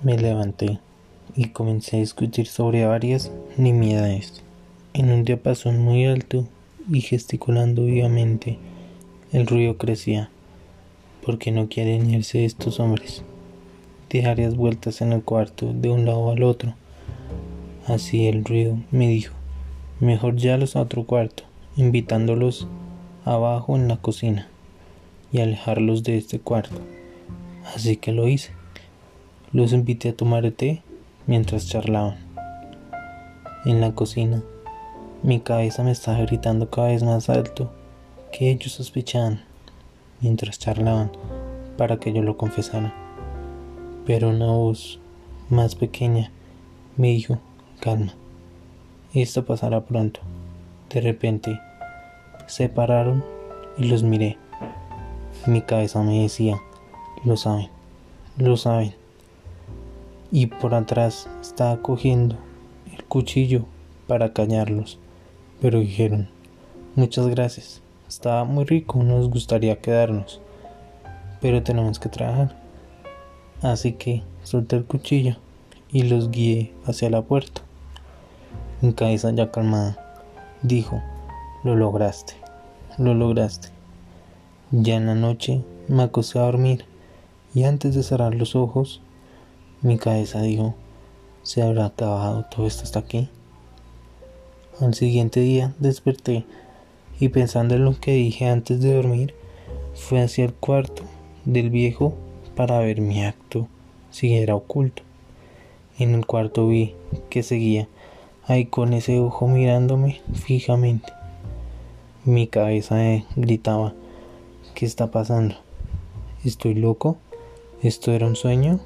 Me levanté y comencé a discutir sobre varias nimiedades en un diapasón muy alto y gesticulando vivamente. El ruido crecía. porque no quieren irse estos hombres? Di varias vueltas en el cuarto de un lado al otro. Así el ruido me dijo, mejor ya los a otro cuarto, invitándolos abajo en la cocina y alejarlos de este cuarto. Así que lo hice. Los invité a tomar té mientras charlaban. En la cocina, mi cabeza me estaba gritando cada vez más alto que ellos sospechaban mientras charlaban para que yo lo confesara. Pero una voz más pequeña me dijo, calma, esto pasará pronto. De repente, se pararon y los miré. Mi cabeza me decía, lo saben, lo saben y por atrás estaba cogiendo el cuchillo para callarlos. Pero dijeron, muchas gracias, estaba muy rico, nos gustaría quedarnos, pero tenemos que trabajar. Así que solté el cuchillo y los guié hacia la puerta. Mi cabeza ya calmada dijo, lo lograste, lo lograste. Ya en la noche me acosté a dormir y antes de cerrar los ojos mi cabeza dijo, ¿se habrá acabado todo esto hasta aquí? Al siguiente día desperté y pensando en lo que dije antes de dormir, fui hacia el cuarto del viejo para ver mi acto si era oculto. En el cuarto vi que seguía ahí con ese ojo mirándome fijamente. Mi cabeza gritaba, ¿qué está pasando? ¿Estoy loco? ¿Esto era un sueño?